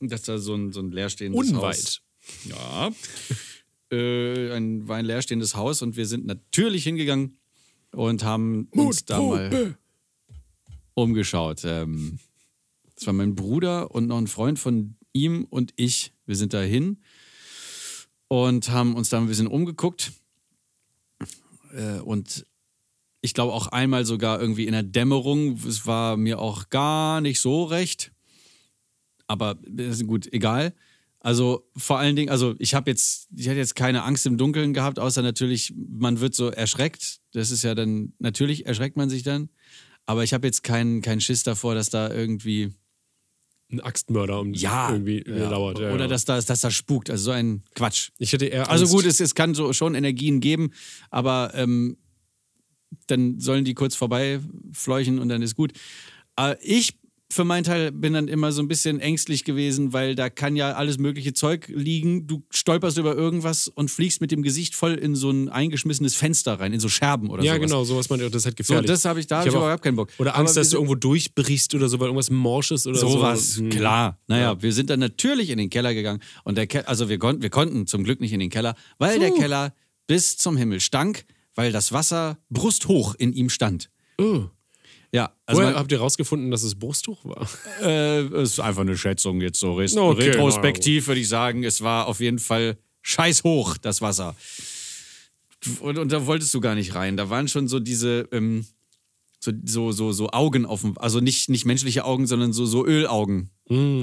dass da so ein, so ein leerstehendes Unweit. Haus. Ja. äh, ein, war ein leerstehendes Haus und wir sind natürlich hingegangen und haben uns da mal umgeschaut. Ähm, das war mein Bruder und noch ein Freund von ihm und ich. Wir sind da hin und haben uns da ein bisschen umgeguckt. Äh, und ich glaube auch einmal sogar irgendwie in der Dämmerung. Es war mir auch gar nicht so recht. Aber ist gut, egal. Also vor allen Dingen, also ich habe jetzt, ich hatte jetzt keine Angst im Dunkeln gehabt, außer natürlich, man wird so erschreckt. Das ist ja dann, natürlich erschreckt man sich dann. Aber ich habe jetzt keinen keinen Schiss davor, dass da irgendwie, Ein Axtmörder um ja, irgendwie ja, lauert. Ja, oder ja. Dass, da, dass da spukt. Also so ein Quatsch. ich hätte eher Also Angst. gut, es, es kann so schon Energien geben, aber ähm, dann sollen die kurz vorbeifleuchen und dann ist gut. Äh, ich für meinen Teil bin dann immer so ein bisschen ängstlich gewesen, weil da kann ja alles mögliche Zeug liegen. Du stolperst über irgendwas und fliegst mit dem Gesicht voll in so ein eingeschmissenes Fenster rein, in so Scherben oder ja, sowas. genau, sowas ich, das ist halt So, gefährlich. das habe ich, da habe ich hab auch- überhaupt keinen Bock. Oder Angst, Aber dass du irgendwo durchbrichst oder so, weil irgendwas Morsches oder so. Sowas, Hm. klar. Naja, wir sind dann natürlich in den Keller gegangen und der Ke also wir, konnten, wir konnten zum Glück nicht in den Keller, weil der Keller bis zum Himmel stank, weil das Wasser brusthoch in ihm stand. Oh. Ja, also Woher habt ihr rausgefunden, dass es Brusttuch war? äh, es ist einfach eine Schätzung jetzt so res Okay, retrospektiv würde ich sagen, es war auf jeden Fall scheiß hoch das Wasser. Und, und da wolltest du gar nicht rein. Da waren schon so diese ähm, so, so, so, so Augen dem, also nicht, nicht menschliche Augen, sondern so, so Ölaugen.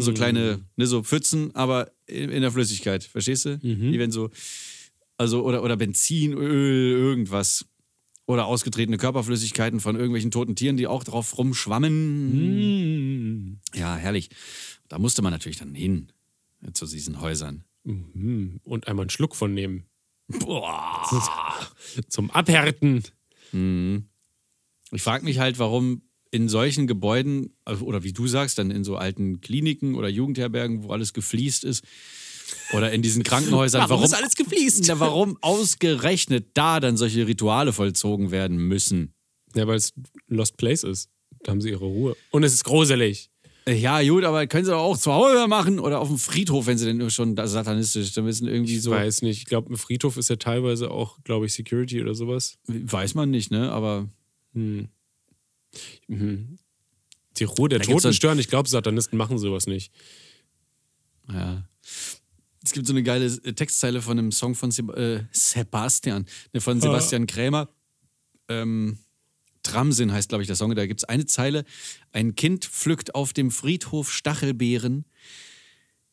So kleine, ne, so Pfützen, aber in, in der Flüssigkeit. Verstehst du? Die werden so, also, oder, oder Benzin, Öl, irgendwas. Oder ausgetretene Körperflüssigkeiten von irgendwelchen toten Tieren, die auch drauf rumschwammen. Hm. Ja, herrlich. Da musste man natürlich dann hin äh, zu diesen Häusern. Mhm. Und einmal einen Schluck von nehmen. Boah. Zum Abhärten. Ich frage mich halt, warum in solchen Gebäuden, also- oder wie du sagst, dann in so alten Kliniken oder Jugendherbergen, wo alles gefliest ist, oder in diesen Krankenhäusern, warum, ist alles gefliest? Na, warum ausgerechnet da dann solche Rituale vollzogen werden müssen? Ja, weil es Lost Place ist. Da haben sie ihre Ruhe. Und es ist gruselig. Ja, gut, aber können sie doch auch zu Hause machen oder auf dem Friedhof, wenn sie denn schon satanistisch, müssen irgendwie Ich so. weiß nicht. Ich glaube, ein Friedhof ist ja teilweise auch, glaube ich, Security oder sowas. Weiß man nicht, ne? Aber Hm. Mhm. Die Ruhe der Da Toten stören. Ich glaube, Satanisten machen sowas nicht. Ja. Es gibt so eine geile äh, Textzeile von einem Song von Seb äh, Sebastian, ne, von Sebastian Krämer. Ähm, Tramsinn heißt, glaube ich, der Song. Da gibt es eine Zeile. Ein Kind pflückt auf dem Friedhof Stachelbeeren,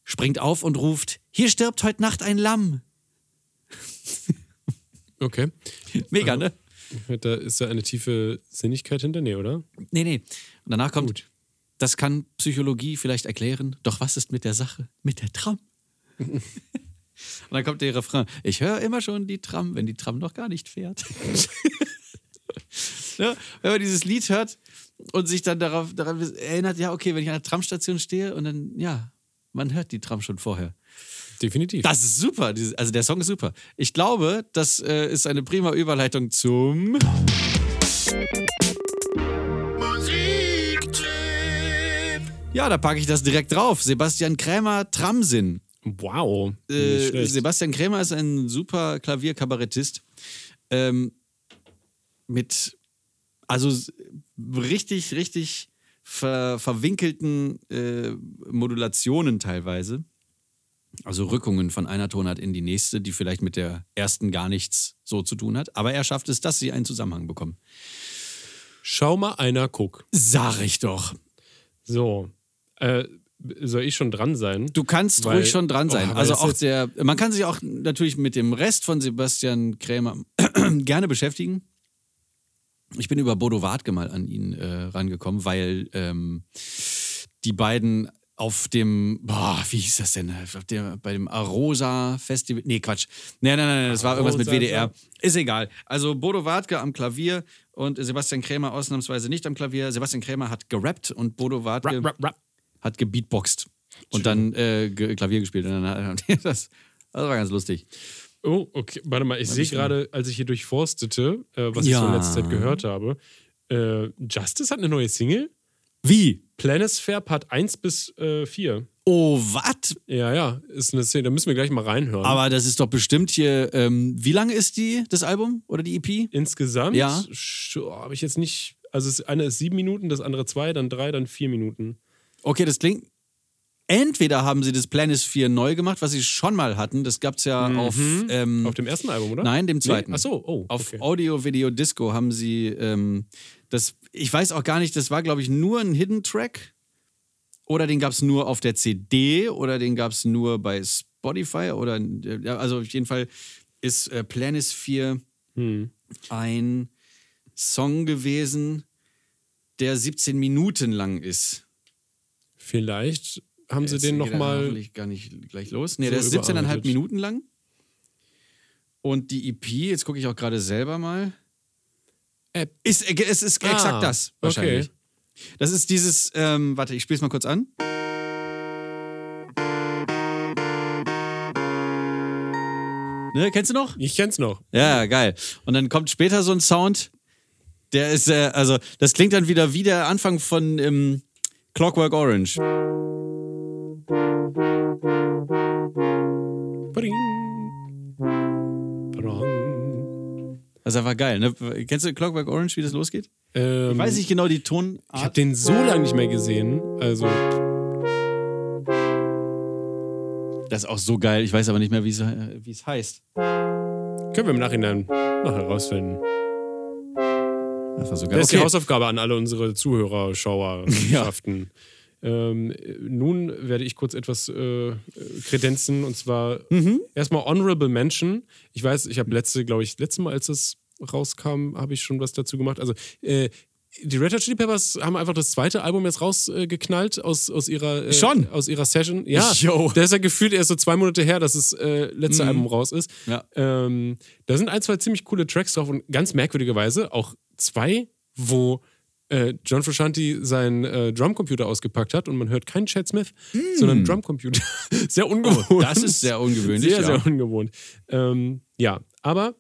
springt auf und ruft: Hier stirbt heute Nacht ein Lamm. Okay. Mega, ne? Da ist da eine tiefe Sinnigkeit hinter? Nee, oder? Nee, nee. Und danach kommt: Gut. Das kann Psychologie vielleicht erklären. Doch was ist mit der Sache? Mit der Tram? und dann kommt der Refrain: Ich höre immer schon die Tram, wenn die Tram noch gar nicht fährt. ja, wenn man dieses Lied hört und sich dann darauf, daran erinnert, ja, okay, wenn ich an der Tramstation stehe und dann, ja, man hört die Tram schon vorher. Definitiv. Das ist super. Also der Song ist super. Ich glaube, das äh, ist eine prima Überleitung zum. Ja, da packe ich das direkt drauf. Sebastian Krämer, Tramsinn. Wow. Äh. Sebastian Krämer ist ein super Klavierkabarettist. Ähm, mit, also richtig, richtig ver, verwinkelten äh, Modulationen teilweise. Also Rückungen von einer Tonart in die nächste, die vielleicht mit der ersten gar nichts so zu tun hat. Aber er schafft es, dass sie einen Zusammenhang bekommen. Schau mal einer, guck. Sag ich doch. So. Äh, soll ich schon dran sein? Du kannst Weil- ruhig schon dran sein. Oh, also auch der, man kann sich auch natürlich mit dem Rest von Sebastian Krämer gerne beschäftigen. Ich bin über Bodo Wartke mal an ihn äh, rangekommen, weil ähm, die beiden auf dem, boah, wie hieß das denn? Dem, bei dem Arosa Festival. Nee, Quatsch. Nee, nein, nein, nein, das war irgendwas mit WDR. Ist egal. Also Bodo Wartke am Klavier und Sebastian Krämer ausnahmsweise nicht am Klavier. Sebastian Krämer hat gerappt und Bodo Wartke Rap, rap, rap. Hat gebeatboxt und dann äh, Klavier gespielt. Und dann hat, das, das war ganz lustig. Oh, okay. Warte mal, ich sehe gerade, als ich hier durchforstete, äh, was ich Ja. so in letzter Zeit gehört habe, äh, Justice hat eine neue Single. Wie? Planisphère Part 1 bis äh, 4. Oh, was? Ja, ja, ist eine Szene, da müssen wir gleich mal reinhören. Aber das ist doch bestimmt hier. Ähm, wie lang ist die, das Album oder die EP? Insgesamt Ja. habe ich jetzt nicht. Also das eine ist sieben Minuten, das andere zwei, dann drei, dann vier Minuten. Okay, das klingt. Entweder haben sie das Planisphere neu gemacht, was sie schon mal hatten. Das gab es ja auf. Ähm, Auf dem ersten Album, oder? Nein, dem zweiten. Nee? Ach so, oh. Auf okay. Audio, Video, Disco haben sie ähm, das. Ich weiß auch gar nicht, das war, glaube ich, nur ein Hidden Track. Oder den gab es nur auf der CD oder den gab es nur bei Spotify oder. Also auf jeden Fall ist äh, Planisphere Hm. ein Song gewesen, der 17 Minuten lang ist. Vielleicht haben sie den nochmal. hoffentlich gar nicht gleich los. Nee, so der ist 17,5 überarbeitet. Minuten lang. Und die EP, jetzt gucke ich auch gerade selber mal. Äh, Ist, äh, es ist Ah, exakt das, wahrscheinlich. okay. Das ist dieses, ähm, warte, ich spiele es mal kurz an. Ne, kennst du noch? Ich kenn's noch. Ja, geil. Und dann kommt später so ein Sound, der ist, äh, also, das klingt dann wieder wie der Anfang von ähm, Clockwork Orange. Das ist einfach geil, ne? Kennst du Clockwork Orange, wie das losgeht? Ähm, Ich weiß nicht genau die Tonart. Ich habe den so lange nicht mehr gesehen. Also, Das ist auch so geil. Ich weiß aber nicht mehr, wie es, äh, wie es heißt. können wir im Nachhinein noch herausfinden. Das war so geil. Das ist die Okay. Hausaufgabe an alle unsere Zuhörer, Schauerschaften. ähm, nun werde ich kurz etwas äh, kredenzen und zwar Mhm. erstmal Honorable Mention. Ich weiß, ich habe letzte, glaube ich, letzte Mal, als es rauskam, habe ich schon was dazu gemacht. Also, äh, die Red Hot Chili Peppers haben einfach das zweite Album jetzt rausgeknallt aus, aus, ihrer, äh, Schon? aus ihrer Session. Ja, Yo. der ist ja gefühlt erst so zwei Monate her, dass das äh, letzte Album raus ist. Ja. Ähm, da sind ein, zwei ziemlich coole Tracks drauf und ganz merkwürdigerweise auch zwei, wo äh, John Frusciante seinen äh, Drumcomputer ausgepackt hat und man hört keinen Chad Smith, sondern einen Drumcomputer. sehr ungewohnt. Mm. Oh, das ist sehr ungewöhnlich, Sehr, ja. sehr ungewohnt. Ähm, ja, aber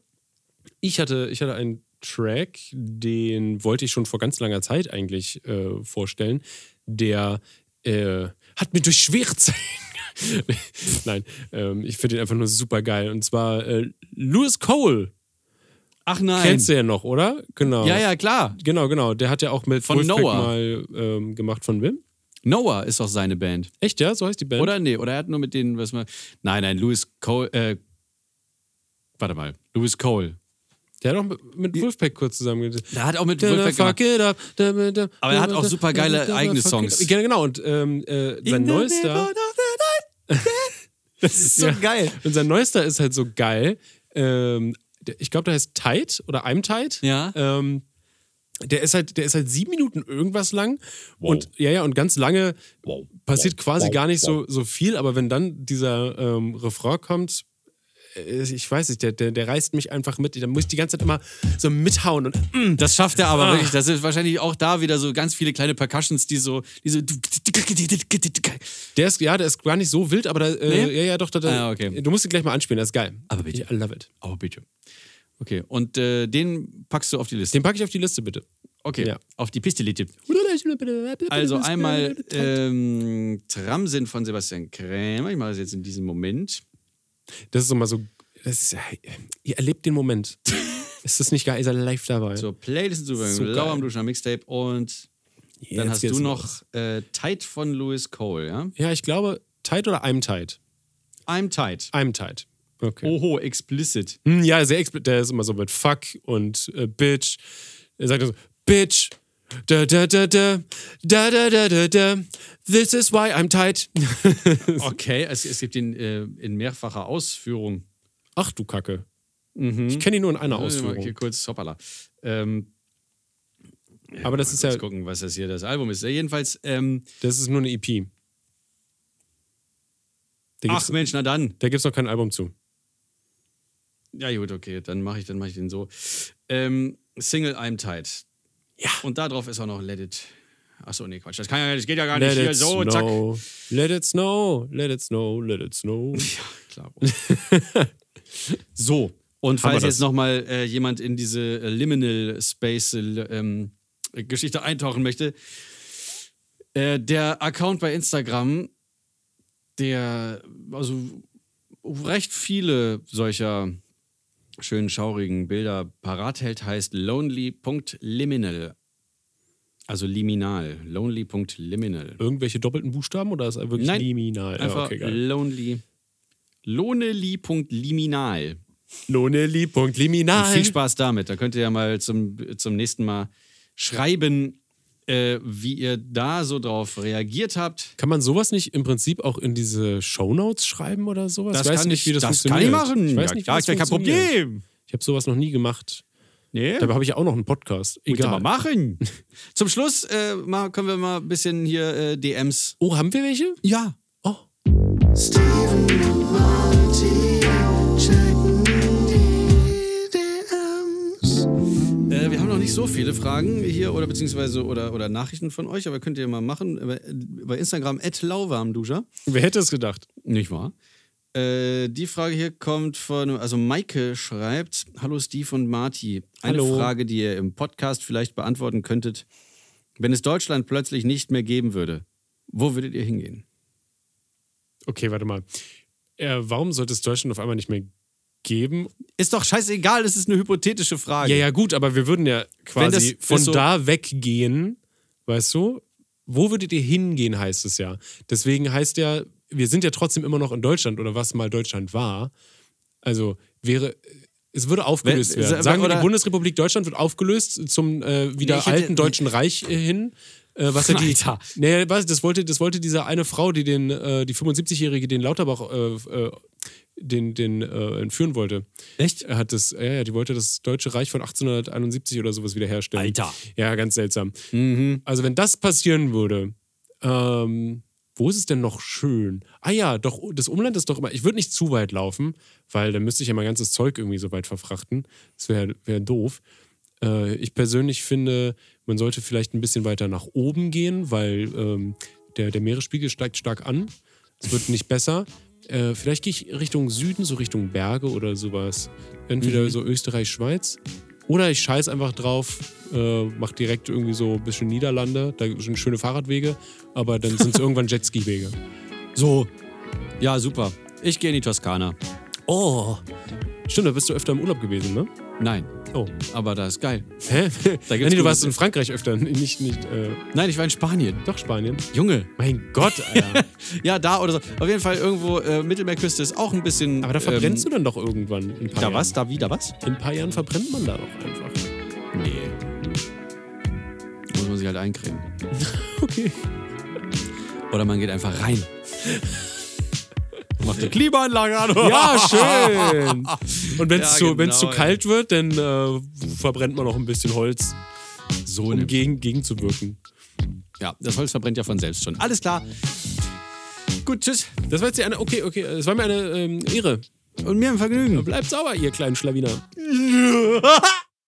ich hatte, ich hatte einen Track, den wollte ich schon vor ganz langer Zeit eigentlich äh, vorstellen. Der äh, hat mir durch schwere Zeiten. Nein, ähm, ich finde ihn einfach nur super geil. Und zwar äh, Lewis Cole. Ach nein. Kennst du ja noch, oder? Genau. Ja, ja, klar. Genau, genau. Der hat ja auch mit Von Wolfpack Noah. mal ähm, gemacht von wem? Noah ist auch seine Band. Echt, ja? So heißt die Band? Oder? Nee, oder er hat nur mit denen, was man. Nein, nein, Louis Cole. Äh, warte mal. Louis Cole. Der hat auch mit, Wolfpack kurz zusammen. Der hat auch mit Wolfpack Fuck it up. Da, da, da, Aber er hat auch super geile eigene Songs. Genau, genau. Und ähm, äh, sein neuester. Das ist so Ja. geil. Und sein neuester ist halt so geil. Ähm, ich glaube, der heißt Tight oder I'm Tight. Ja. Ähm, der ist halt, der ist halt sieben Minuten irgendwas lang. Und ja, ja, und ganz lange passiert quasi gar nicht so, so viel, aber wenn dann dieser ähm, Refrain kommt, äh, ich weiß nicht, der, der, der reißt mich einfach mit. Da muss ich die ganze Zeit immer so mithauen und mm, Das schafft er aber Ah. wirklich. Das ist wahrscheinlich auch da wieder so ganz viele kleine Percussions, die so. Die so der ist, ja, der ist gar nicht so wild, aber da, äh, Nee? ja, ja, doch, da, da, Ah, okay. du musst ihn gleich mal anspielen, das ist geil. Aber bitte. I love it. Oh, bitte. Okay, und äh, den packst du auf die Liste. Den packe ich auf die Liste, bitte. Okay, Ja. auf die Pistolette. Also einmal ähm, Tramsinn von Sebastian Krämer. Ich mache das jetzt in diesem Moment. Das ist immer so. Das ist, ihr erlebt den Moment. ist das nicht geil? Ihr seid live dabei. So, Playlist zu So geil. Lau am Duscher Mixtape und dann Jetzt hast geht's du noch äh, Tight von Louis Cole, ja? Ja, ich glaube, tight oder I'm tight? I'm Tight. I'm tight. Okay. Oho, explicit. Hm, Ja, sehr expl- Der ist immer so mit Fuck und äh, Bitch. Er sagt so, Bitch. Da, da, da, da, da, da, da, da, da. This is why I'm tight. Okay, es, es gibt ihn äh, in mehrfacher Ausführung. Ach du Kacke. Ich kenne ihn nur in einer Ausführung. Okay, kurz, hoppala. Ähm, Aber das ist ja, gucken, was das hier das Album ist. Jedenfalls, ähm, das ist nur eine EP. Ach Mensch, na dann. da gibt's noch kein Album zu. Ja, gut, okay, dann mache ich, dann mach ich den so. Ähm, Single I'm Tight. Ja. Und da drauf ist auch noch Let It. Achso, nee, Quatsch. Das, kann ja, das geht ja gar nicht Let hier it so, zack. snow. Let it snow. Let it snow. Let it snow. Ja, klar. so, und falls jetzt nochmal äh, jemand in diese äh, Liminal Space ähm, Geschichte eintauchen möchte, äh, der Account bei Instagram, der also recht viele solcher schönen, schaurigen Bilder parat hält, heißt lonely.liminal. Also liminal. Lonely.liminal. Irgendwelche doppelten Buchstaben oder ist er wirklich Nein, liminal? Ja, Einfach okay, geil. lonely. Lonely.liminal. Lonely.liminal. Viel Spaß damit. Da könnt ihr ja mal zum, zum nächsten Mal schreiben, äh, wie ihr da so drauf reagiert habt. Kann man sowas nicht im Prinzip auch in diese Shownotes schreiben oder sowas? ich weiß nicht, wie das, das kann funktioniert. ich machen. Ich weiß ja, nicht, wie das ist ja kein. Problem. Ich habe sowas noch nie gemacht. Nee, Dabei habe ich ja auch noch einen Podcast. Egal. mal machen. Zum Schluss äh, mal, können wir mal ein bisschen hier äh, DMs. Oh, haben wir welche? Ja. Oh. Steven Äh, wir haben noch nicht so viele Fragen hier oder beziehungsweise oder, oder Nachrichten von euch, aber könnt ihr mal machen. Bei, bei Instagram lauwarmduscher. Wer hätte es gedacht? Nicht wahr? Äh, die Frage hier kommt von, also Maike schreibt, Hallo Steve und Marty. Eine Hallo. Frage, die ihr im Podcast vielleicht beantworten könntet. Wenn es Deutschland plötzlich nicht mehr geben würde, wo würdet ihr hingehen? Okay, warte mal. Äh, warum sollte es Deutschland auf einmal nicht mehr geben? Ist doch scheißegal, das ist eine hypothetische Frage. Ja, ja, gut, aber wir würden ja quasi das von so- da weggehen, weißt du? Wo würdet ihr hingehen, heißt es ja. Deswegen heißt ja, wir sind ja trotzdem immer noch in Deutschland oder was mal Deutschland war. Also wäre, es würde aufgelöst Wenn- werden. Sagen wir, die Bundesrepublik Deutschland wird aufgelöst zum äh, wieder Nee, ich hätte- alten Deutschen Reich äh, hin. Äh, was ja die, Alter. nee, was, das wollte, das wollte diese eine Frau, die den, äh, die 75-Jährige, den Lauterbach äh, äh, den, den äh, entführen wollte. Echt? Er hat das, ja, ja, die wollte das Deutsche Reich von 1871 oder sowas wiederherstellen. Alter. Ja, ganz seltsam. Mhm. Also, wenn das passieren würde, ähm, wo ist es denn noch schön? Ah ja, doch, das Umland ist doch immer. Ich würde nicht zu weit laufen, weil dann müsste ich ja mein ganzes Zeug irgendwie so weit verfrachten. Das wäre wär doof. Äh, ich persönlich finde, man sollte vielleicht ein bisschen weiter nach oben gehen, weil ähm, der, der Meeresspiegel steigt stark an. Es wird nicht besser. Äh, vielleicht gehe ich Richtung Süden, so Richtung Berge oder sowas. Entweder so Österreich, Schweiz. Oder ich scheiß einfach drauf, äh, mach direkt irgendwie so ein bisschen Niederlande. Da sind schöne Fahrradwege, aber dann sind es irgendwann Jetski-Wege. So. Ja, super. Ich gehe in die Toskana. Oh, Stimmt, da bist du öfter im Urlaub gewesen, ne? Nein, Oh. aber da ist geil. Hä? Da gibt's nee, du warst in Frankreich öfter, nicht, nicht, äh, Nein, ich war in Spanien. doch Spanien. Junge. Mein Gott, Alter. Ja, da oder so. Auf jeden Fall irgendwo äh, Mittelmeerküste ist auch ein bisschen. Aber da verbrennst du dann doch irgendwann in ein paar Da Jahren. was? Da wieder was? In ein paar Jahren verbrennt man da doch einfach. Nee. Muss man sich halt eincremen. Okay. Oder man geht einfach rein. Macht eine Klimaanlage an. Ja, schön. Und wenn es Ja, zu, genau, zu kalt wird, dann äh, verbrennt man noch ein bisschen Holz, So um gegen, gegenzuwirken. Ja, das Holz verbrennt ja von selbst schon. Alles klar. Gut, tschüss. Das war jetzt die eine. Okay, okay. Es war mir eine ähm, Ehre. Und mir ein Vergnügen. Bleibt sauber, ihr kleinen Schlawiner.